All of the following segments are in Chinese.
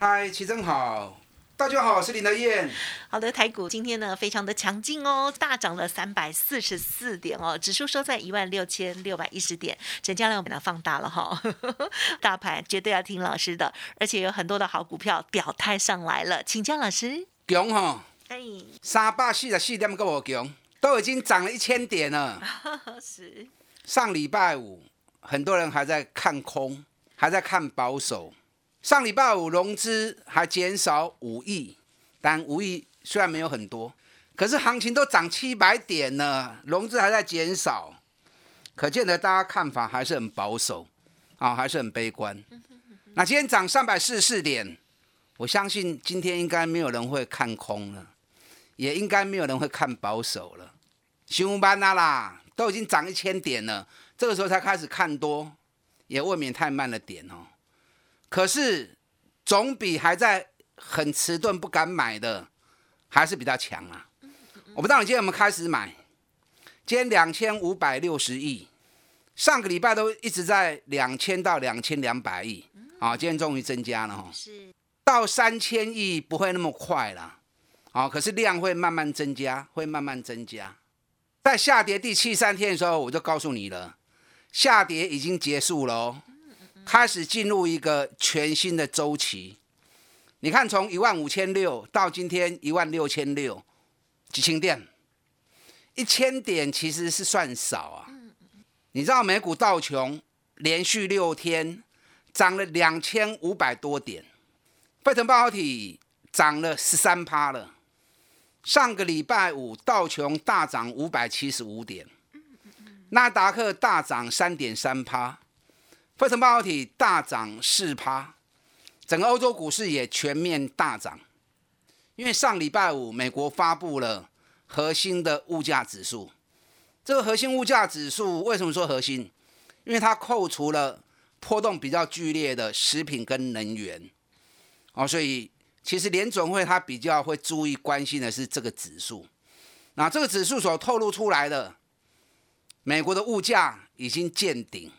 嗨，齐真好，大家好，我是林德燕。好的，台股今天呢非常的强劲哦，大涨了三百四十四点哦，指数收在一万六千六百一十点，成交量把它放大了哈。大盘绝对要听老师的，而且有很多的好股票表态上来了，请教老师。强哈，哎，三百四十四点够我强，都已经涨了一千点了。是。上礼拜五，很多人还在看空，还在看保守。上礼拜五融资还减少五亿，但五亿虽然没有很多，可是行情都涨七百点了，融资还在减少，可见得大家看法还是很保守啊，还是很悲观。那今天涨三百四十四点，我相信今天应该没有人会看空了，也应该没有人会看保守了。新班啦啦，都已经涨一千点了，这个时候才开始看多，也未免太慢了点哦。可是，总比还在很迟钝不敢买的，还是比较强啊！我不知道你今天有没有开始买？今天两千五百六十亿，上个礼拜都一直在两千到两千两百亿，啊，今天终于增加了哈，是到三千亿不会那么快了，啊，可是量会慢慢增加，会慢慢增加。在下跌第七三天的时候，我就告诉你了，下跌已经结束了哦。开始进入一个全新的周期，你看，从一万五千六到今天一万六千六，几千点，一千点其实是算少啊。你知道美股道琼连续六天涨了两千五百多点，费城半导体涨了十三趴了。上个礼拜五道琼大涨五百七十五点，纳达克大涨三点三趴。费城半导体大涨四趴，整个欧洲股市也全面大涨。因为上礼拜五美国发布了核心的物价指数，这个核心物价指数为什么说核心？因为它扣除了波动比较剧烈的食品跟能源，哦，所以其实联总会它比较会注意关心的是这个指数。那这个指数所透露出来的，美国的物价已经见顶。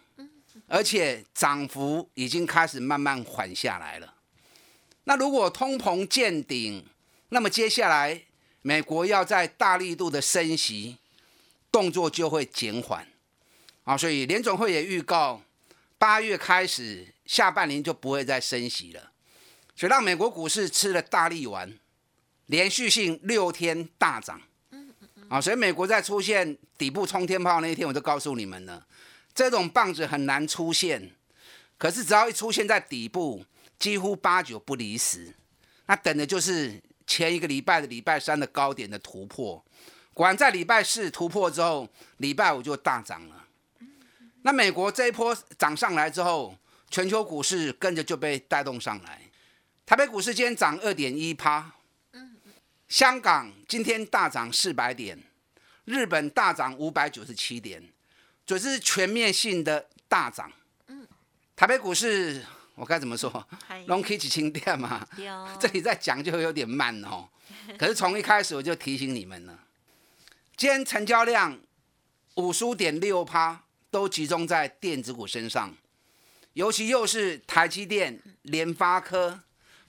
而且涨幅已经开始慢慢缓下来了。那如果通膨见顶，那么接下来美国要在大力度的升息，动作就会减缓啊。所以联总会也预告，八月开始下半年就不会再升息了，所以让美国股市吃了大力丸，连续性六天大涨。啊，所以美国在出现底部冲天炮那一天，我就告诉你们了。这种棒子很难出现，可是只要一出现在底部，几乎八九不离十。那等的就是前一个礼拜的礼拜三的高点的突破。果然在礼拜四突破之后，礼拜五就大涨了。那美国这一波涨上来之后，全球股市跟着就被带动上来。台北股市今天涨二点一趴，香港今天大涨四百点，日本大涨五百九十七点。所以是全面性的大涨。嗯，台北股市我该怎么说？Long K 几千点嘛。这里再讲就有点慢哦。可是从一开始我就提醒你们了。今天成交量五十五点六趴都集中在电子股身上，尤其又是台积电、联发科、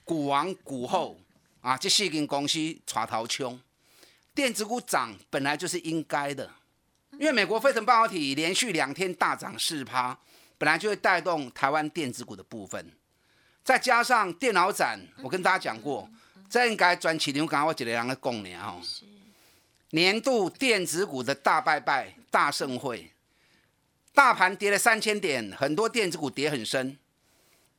股王股后啊，这四间公司抓头冲，电子股涨本来就是应该的。因为美国飞腾半导体连续两天大涨四趴，本来就会带动台湾电子股的部分，再加上电脑展，我跟大家讲过，这应该转起牛刚我几个人的共年哦，年度电子股的大拜拜大盛会，大盘跌了三千点，很多电子股跌很深，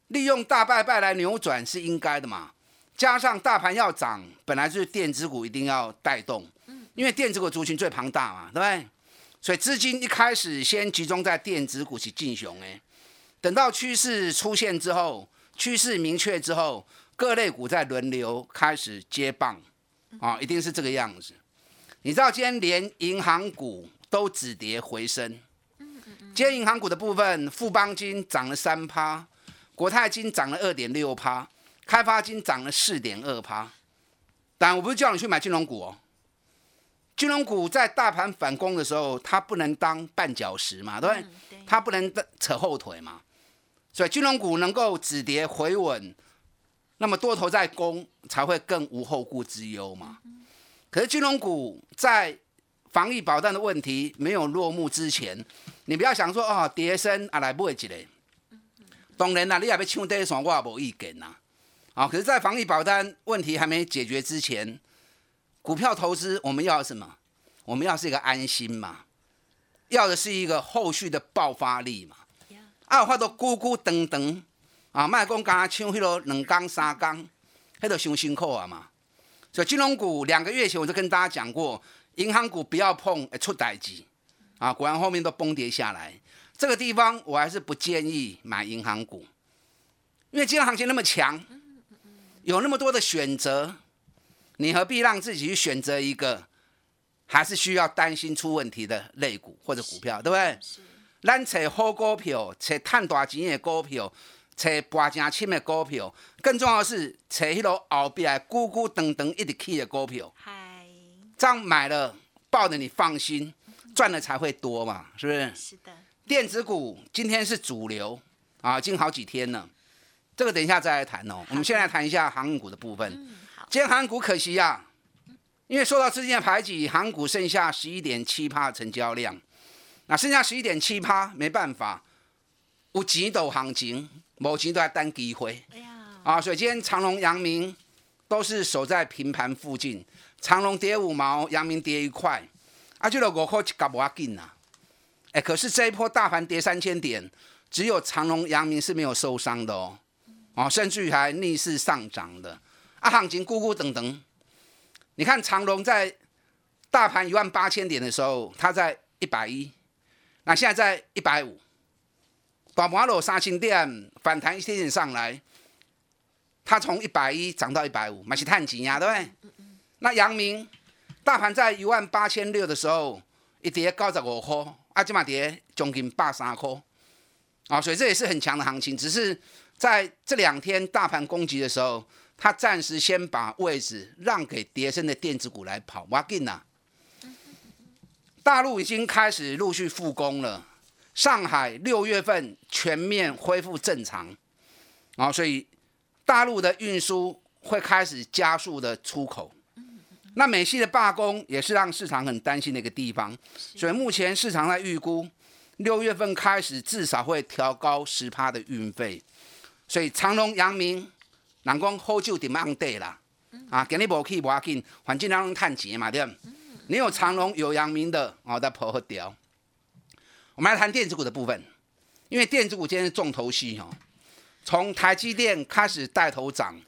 利用大拜拜来扭转是应该的嘛，加上大盘要涨，本来就是电子股一定要带动，因为电子股族群最庞大嘛，对不对？所以资金一开始先集中在电子股去进雄，哎，等到趋势出现之后，趋势明确之后，各类股在轮流开始接棒，啊，一定是这个样子。你知道今天连银行股都止跌回升，今天银行股的部分，富邦金涨了三趴，国泰金涨了二点六趴，开发金涨了四点二趴。但我不是叫你去买金融股哦，金融股在大盘反攻的时候，它不能当绊脚石嘛，对不对？它不能扯后腿嘛。所以金融股能够止跌回稳，那么多头在攻才会更无后顾之忧嘛。可是金融股在防疫保单的问题没有落幕之前，你不要想说哦，跌升啊来买一个。当然啦，你也要抢跌算，我也无意见呐。啊，可是，在防疫保单问题还没解决之前，股票投资我们要什么？我们要是一个安心嘛，要的是一个后续的爆发力嘛。啊，发到咕咕噔噔，啊，卖讲刚抢迄落两缸三缸，迄都伤辛苦啊嘛。所以金融股两个月前我就跟大家讲过，银行股不要碰，会出代志。啊，果然后面都崩跌下来。这个地方我还是不建议买银行股，因为金融行情那么强，有那么多的选择，你何必让自己去选择一个还是需要担心出问题的类股或者股票，对不对？咱找好股票，找赚大钱的股票，找博正深的股票，更重要的是找迄落后壁咕咕噔噔一直起的股票。嗨，这样买了，抱着你放心，赚的才会多嘛，是不是？是的。电子股今天是主流啊，已经好几天了。这个等一下再来谈哦。我们先来谈一下航运股的部分。今天航运股可惜呀，因为受到资金的排挤，韩股剩下十一点七趴成交量。那剩下十一点七趴，没办法，有钱都行情，无钱都在等机会。啊，所以今天长隆、阳明都是守在平盘附近，长隆跌五毛，阳明跌一块，啊，就落五块一角无要紧呐。哎，可是这一波大盘跌三千点，只有长隆、阳明是没有受伤的哦，哦，甚至于还逆势上涨的。啊，行情咕咕等等，你看长隆在大盘一万八千点的时候，它在一百一。那现在在一百五，把马路三千点反弹一点点上来，它从一百一涨到一百五，买是探钱呀，对不对？那阳明大盘在一万八千六的时候，一跌高十五块，啊，今嘛跌将近八三块，啊，所以这也是很强的行情，只是在这两天大盘攻击的时候，它暂时先把位置让给跌升的电子股来跑，哇劲呐。大陆已经开始陆续复工了，上海六月份全面恢复正常，啊，所以大陆的运输会开始加速的出口。那美系的罢工也是让市场很担心的一个地方，所以目前市场在预估六月份开始至少会调高十趴的运费，所以长隆、阳明、南光、好酒点样对啦，啊，今日无去无要紧，环境当中探钱嘛，对。你有长隆有阳明的哦，在破和掉。我们来谈电子股的部分，因为电子股今天是重头戏哦。从台积电开始带头涨，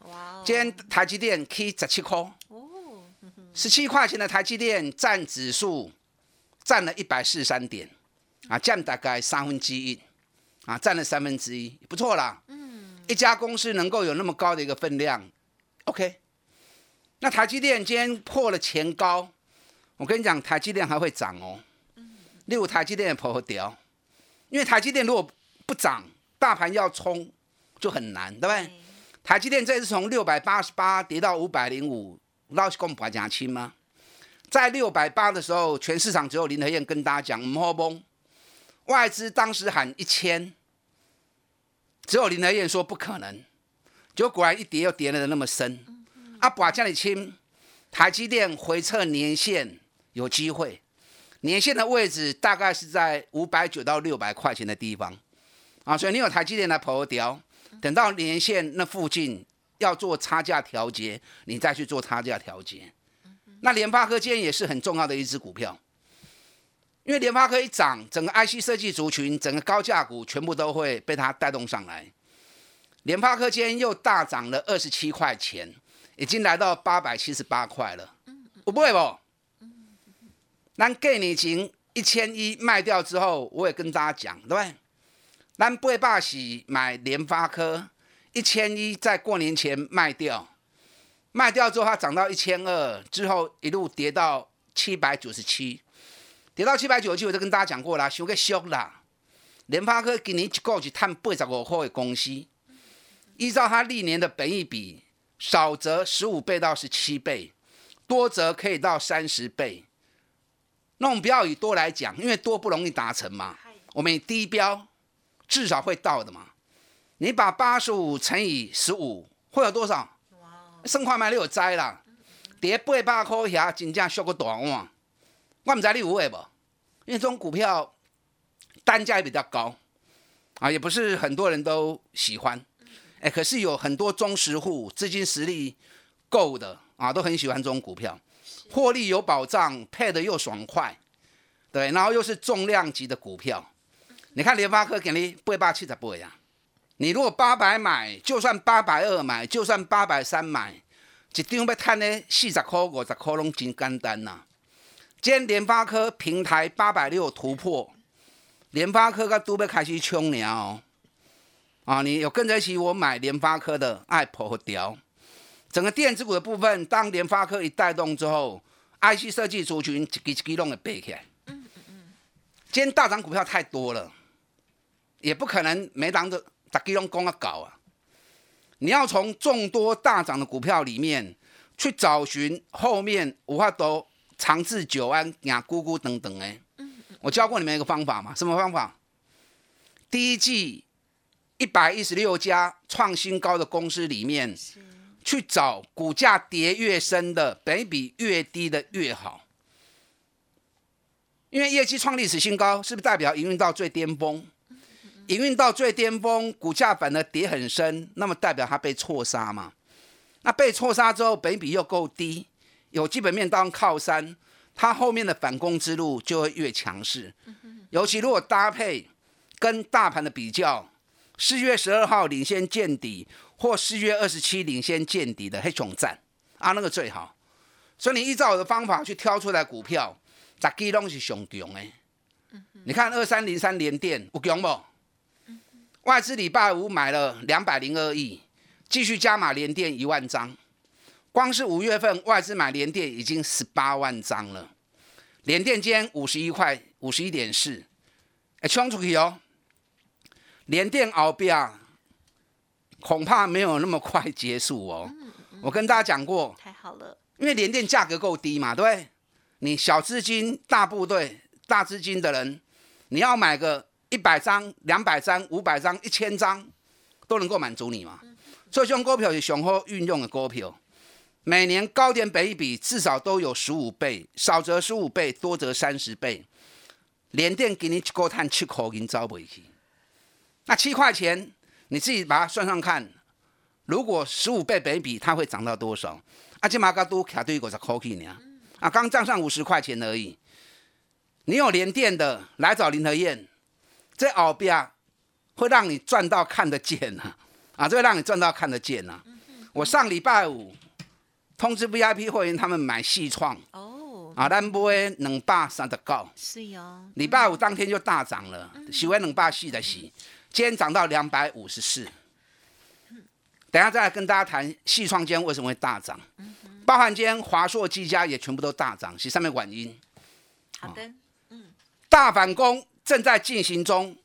今天台积电 K 十七块，哦，十七块钱的台积电占指数占了一百四十三点，啊，占大概三分之一，啊，占了三分之一，不错啦。嗯，一家公司能够有那么高的一个分量，OK。那台积电今天破了前高。我跟你讲，台积电还会涨哦。例如台积电的破掉，因为台积电如果不涨，大盘要冲就很难，对不对？台积电这次从六百八十八跌到五百零五，老是讲不讲清吗？在六百八的时候，全市场只有林德燕跟大家讲唔好崩，外资当时喊一千，只有林德燕说不可能，结果果然一跌又跌了那么深。阿，把这里轻，台积电回测年线。有机会，年线的位置大概是在五百九到六百块钱的地方，啊，所以你有台积电来跑调，等到年线那附近要做差价调节，你再去做差价调节。那联发科今天也是很重要的一只股票，因为联发科一涨，整个 IC 设计族群、整个高价股全部都会被它带动上来。联发科今天又大涨了二十七块钱，已经来到八百七十八块了，我不会不？咱过年前一千一卖掉之后，我也跟大家讲，对不对？咱八百是买联发科，一千一在过年前卖掉，卖掉之后它涨到一千二，之后一路跌到七百九十七，跌到七百九十七，我就跟大家讲过了，收个俗啦。联发科今年一个是探八十五块的公司，依照它历年的本益比，少则十五倍到十七倍，多则可以到三十倍。那我们不要以多来讲，因为多不容易达成嘛。我们以低标，至少会到的嘛。你把八十五乘以十五，会有多少？生化卖你有摘啦，跌八百块遐，真正缩个大碗。我唔知你有会不？因为这种股票单价也比较高啊，也不是很多人都喜欢。哎，可是有很多忠实户资金实力够的啊，都很喜欢这种股票，获利有保障，配的又爽快，对，然后又是重量级的股票。你看联发科给你八百七十八呀。你如果八百买，就算八百二买，就算八百三买，一张要赚呢四十块、五十块拢真简单呐。今天联发科平台八百六突破，联发科个都要开始冲了哦。啊，你有跟着一起我买联发科的爱破和掉。整个电子股的部分，当联发科一带动之后，IC 设计族群一支一支拢会背起来。嗯嗯嗯。今天大涨股票太多了，也不可能每档都。大基隆讲啊搞啊，你要从众多大涨的股票里面去找寻后面五法都长治久安、雅姑姑等等哎。我教过你们一个方法嘛？什么方法？第一季一百一十六家创新高的公司里面，去找股价跌越深的，本比越低的越好。因为业绩创历史新高，是不是代表营运到最巅峰？营运到最巅峰，股价反而跌很深，那么代表它被错杀嘛？那被错杀之后，本比又够低，有基本面当靠山，它后面的反攻之路就会越强势。尤其如果搭配跟大盘的比较，四月十二号领先见底，或四月二十七领先见底的黑熊站啊，那个最好。所以你依照我的方法去挑出来股票，十基拢是上强的。你看二三零三连电有强不？外资礼拜五买了两百零二亿，继续加码连电一万张。光是五月份外资买联电已经十八万张了。联电间五十一块五十一点四，哎，冲出去哦！连电熬标恐怕没有那么快结束哦。我跟大家讲过，太好了，因为连电价格够低嘛，对不对？你小资金、大部队、大资金的人，你要买个。一百张、两百张、五百张、一千张，都能够满足你嘛？所以这种股票是雄厚运用的股票，每年高点比比至少都有十五倍，少则十五倍，多则三十倍。连电给你一个碳七块银招不起，那七块钱你自己把它算上看，如果十五倍比比，它会涨到多少？啊，这马嘎都卡对五十块钱呢？啊，刚涨上五十块钱而已。你有连电的，来找林和燕。这后边会让你赚到看得见呐，啊，这会让你赚到看得见呐。我上礼拜五通知 VIP 会员他们买细创哦，啊，咱买两百三十九，是哦。礼拜五当天就大涨了，喜欢两百四的喜，今天涨到两百五十四。等下再来跟大家谈细创间为什么会大涨，包含今天华硕、技嘉也全部都大涨，是上面原因。好的，嗯，大反攻。正在进行中，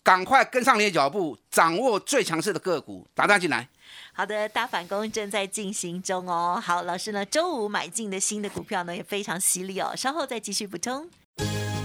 赶快跟上你的脚步，掌握最强势的个股，打单进来。好的，大反攻正在进行中哦。好，老师呢，周五买进的新的股票呢也非常犀利哦，稍后再继续补充。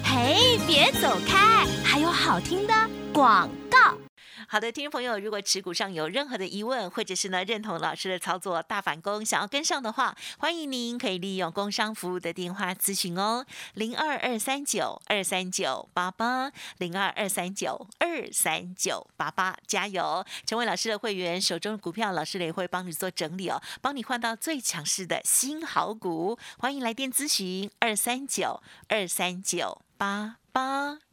嘿，别走开，还有好听的广告。好的，听众朋友，如果持股上有任何的疑问，或者是呢认同老师的操作大反攻，想要跟上的话，欢迎您可以利用工商服务的电话咨询哦，零二二三九二三九八八，零二二三九二三九八八，加油！成为老师的会员，手中的股票老师也会帮你做整理哦，帮你换到最强势的新好股，欢迎来电咨询二三九二三九八八。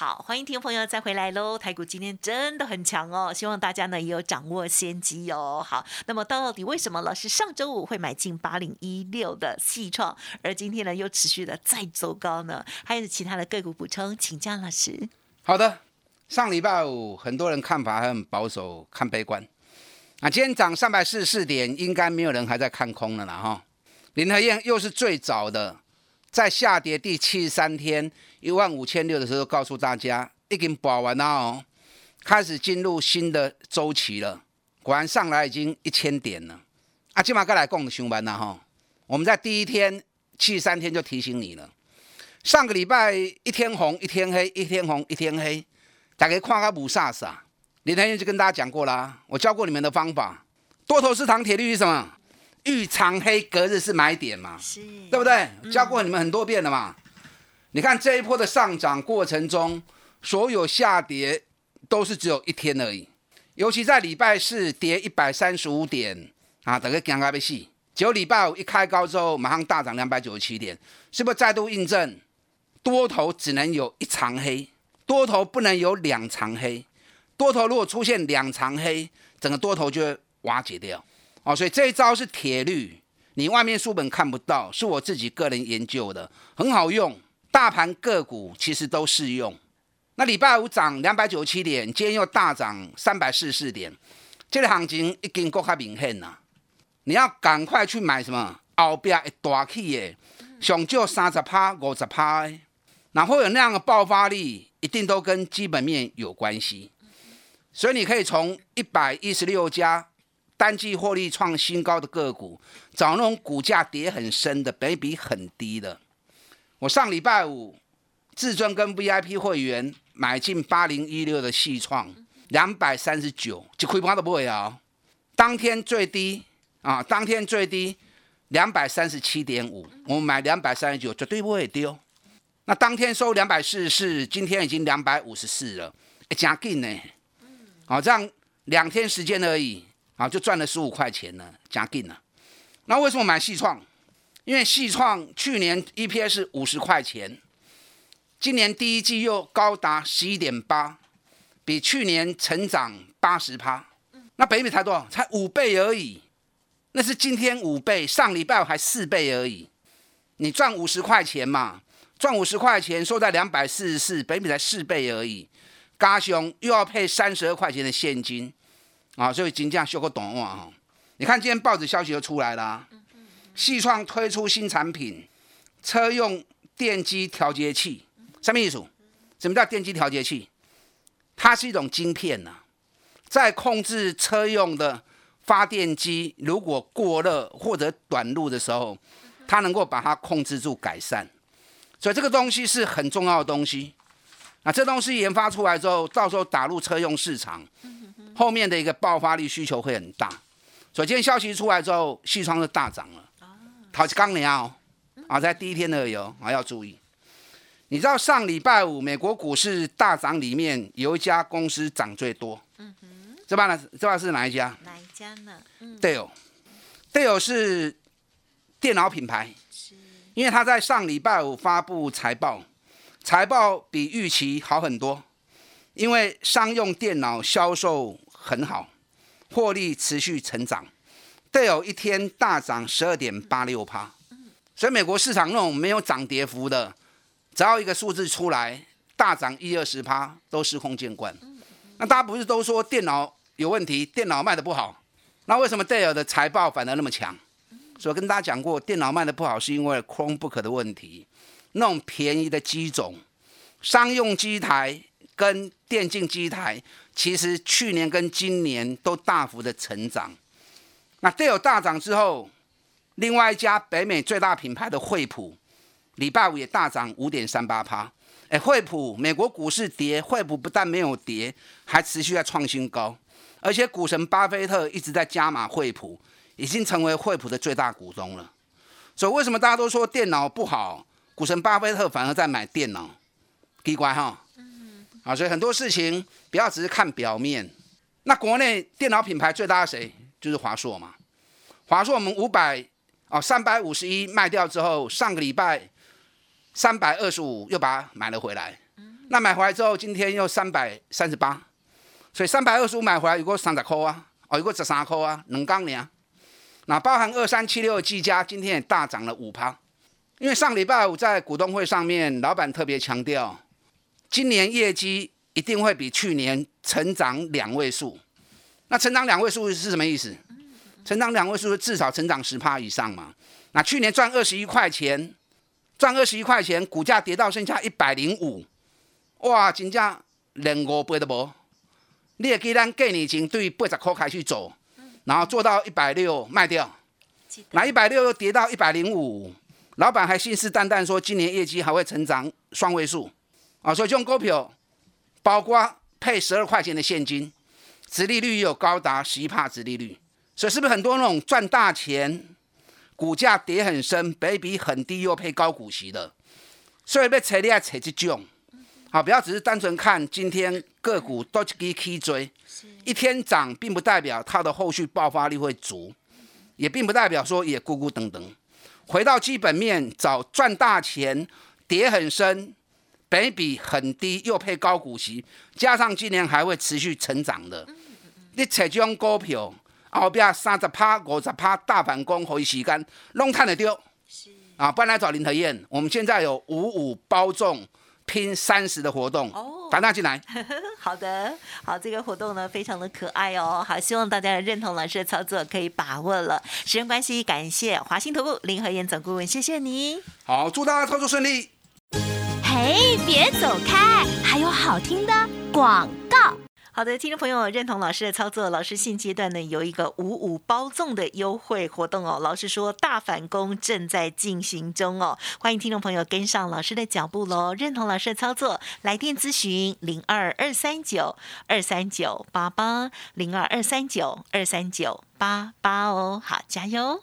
好，欢迎听众朋友再回来喽！台股今天真的很强哦，希望大家呢也有掌握先机哦。好，那么到底为什么老师上周五会买进八零一六的细创，而今天呢又持续的再走高呢？还有其他的个股补充，请教老师。好的，上礼拜五很多人看法很保守，看悲观。啊，今天涨三百四十四点，应该没有人还在看空了啦哈。林和燕又是最早的。在下跌第七十三天一万五千六的时候，告诉大家已经保完了哦，开始进入新的周期了。果然上来已经一千点了。啊，今晚该来共熊班了哈。我们在第一天七十三天就提醒你了。上个礼拜一天红一天黑，一天红一天黑，大家看个不傻傻。林天燕就跟大家讲过啦，我教过你们的方法，多头市场铁律是什么？遇长黑隔日是买点嘛，是，对不对？教过你们很多遍了嘛。你看这一波的上涨过程中，所有下跌都是只有一天而已。尤其在礼拜四跌一百三十五点啊，等个尴尬被戏。结果礼拜五一开高之后，马上大涨两百九十七点，是不是再度印证多头只能有一长黑，多头不能有两长黑。多头如果出现两长黑，整个多头就会瓦解掉。哦，所以这一招是铁律，你外面书本看不到，是我自己个人研究的，很好用。大盘个股其实都适用。那礼拜五涨两百九十七点，今天又大涨三百四十四点，这个行情已经够卡明显了。你要赶快去买什么？后边一大起的，上就三十趴、五十趴，然后有那样的爆发力，一定都跟基本面有关系。所以你可以从一百一十六家。单季获利创新高的个股，找那种股价跌很深的，本比很低的。我上礼拜五，至尊跟 VIP 会员买进八零一六的细创，两百三十九，就亏盘都不会啊。当天最低啊，当天最低两百三十七点五，我们买两百三十九，绝对不会丢。那当天收两百四十四，今天已经两百五十四了，加劲呢。好，这样两天时间而已。啊，就赚了十五块钱呢，加劲了。那为什么买细创？因为细创去年 EPS 五十块钱，今年第一季又高达十一点八，比去年成长八十趴。那北美才多少？才五倍而已。那是今天五倍，上礼拜还四倍而已。你赚五十块钱嘛，赚五十块钱收在两百四十四，北美才四倍而已。嘎熊又要配三十二块钱的现金。啊，所以金价修个短袜哈，你看今天报纸消息就出来了，细创推出新产品，车用电机调节器，什么意思？什么叫电机调节器？它是一种晶片呐，在控制车用的发电机，如果过热或者短路的时候，它能够把它控制住改善，所以这个东西是很重要的东西。那这东西研发出来之后，到时候打入车用市场。后面的一个爆发力需求会很大，所以今天消息出来之后，西窗就大涨了。好，刚年哦，啊，在第一天的有啊，要注意。你知道上礼拜五美国股市大涨里面有一家公司涨最多，嗯哼，这把呢，这把是哪一家？哪一家呢？Dell，Dell 是电脑品牌，是，因为他在上礼拜五发布财报，财报比预期好很多，因为商用电脑销售。很好，获利持续成长，都有一天大涨十二点八六趴。所以美国市场那种没有涨跌幅的，只要一个数字出来大涨一二十趴，都司空见惯。那大家不是都说电脑有问题，电脑卖的不好，那为什么戴尔的财报反而那么强？所以跟大家讲过，电脑卖的不好是因为 Chromebook 的问题，那种便宜的机种，商用机台跟电竞机台，其实去年跟今年都大幅的成长。那都有大涨之后，另外一家北美最大品牌的惠普，礼拜五也大涨五点三八趴。哎，惠普美国股市跌，惠普不但没有跌，还持续在创新高，而且股神巴菲特一直在加码惠普，已经成为惠普的最大股东了。所以为什么大家都说电脑不好，股神巴菲特反而在买电脑？奇怪哈。嗯。啊，所以很多事情不要只是看表面。那国内电脑品牌最大的谁？就是华硕嘛。华硕我们五百哦，三百五十一卖掉之后，上个礼拜。三百二十五又把它买了回来，那买回来之后，今天又三百三十八，所以三百二十五买回来有个三十块啊，哦，有个十三块啊，两刚年。那包含二三七六的技嘉，今天也大涨了五趴，因为上礼拜五在股东会上面，老板特别强调，今年业绩一定会比去年成长两位数。那成长两位数是什么意思？成长两位数至少成长十趴以上嘛。那去年赚二十一块钱。赚二十一块钱，股价跌到剩下一百零五，哇，真正连五倍都无。你也可以咱给你钱对八十块开始走，然后做到一百六卖掉，那一百六又跌到一百零五，老板还信誓旦旦说今年业绩还会成长双位数啊，所以这种股票，包括配十二块钱的现金，殖利率有高达十一帕殖利率，所以是不是很多那种赚大钱？股价跌很深，倍比很低又配高股息的，所以要扯你要扯这种，好，不要只是单纯看今天个股都去去追，一天涨并不代表它的后续爆发力会足，也并不代表说也咕咕等等。回到基本面，找赚大钱，跌很深，倍比很低又配高股息，加上今年还会持续成长的，你扯这种股票。后边三十趴、五十趴大反攻，可以时间弄探的丢。是啊，不然来找林和燕。我们现在有五五包中拼三十的活动哦，打大进来。好的，好，这个活动呢非常的可爱哦。好，希望大家认同老师的操作，可以把握了。时间关系，感谢华兴投顾林和燕总顾问，谢谢你。好，祝大家操作顺利。哎，别走开，还有好听的广告。好的，听众朋友，认同老师的操作，老师现阶段呢有一个五五包粽的优惠活动哦。老师说大反攻正在进行中哦，欢迎听众朋友跟上老师的脚步喽。认同老师的操作，来电咨询零二二三九二三九八八零二二三九二三九八八哦。好，加油！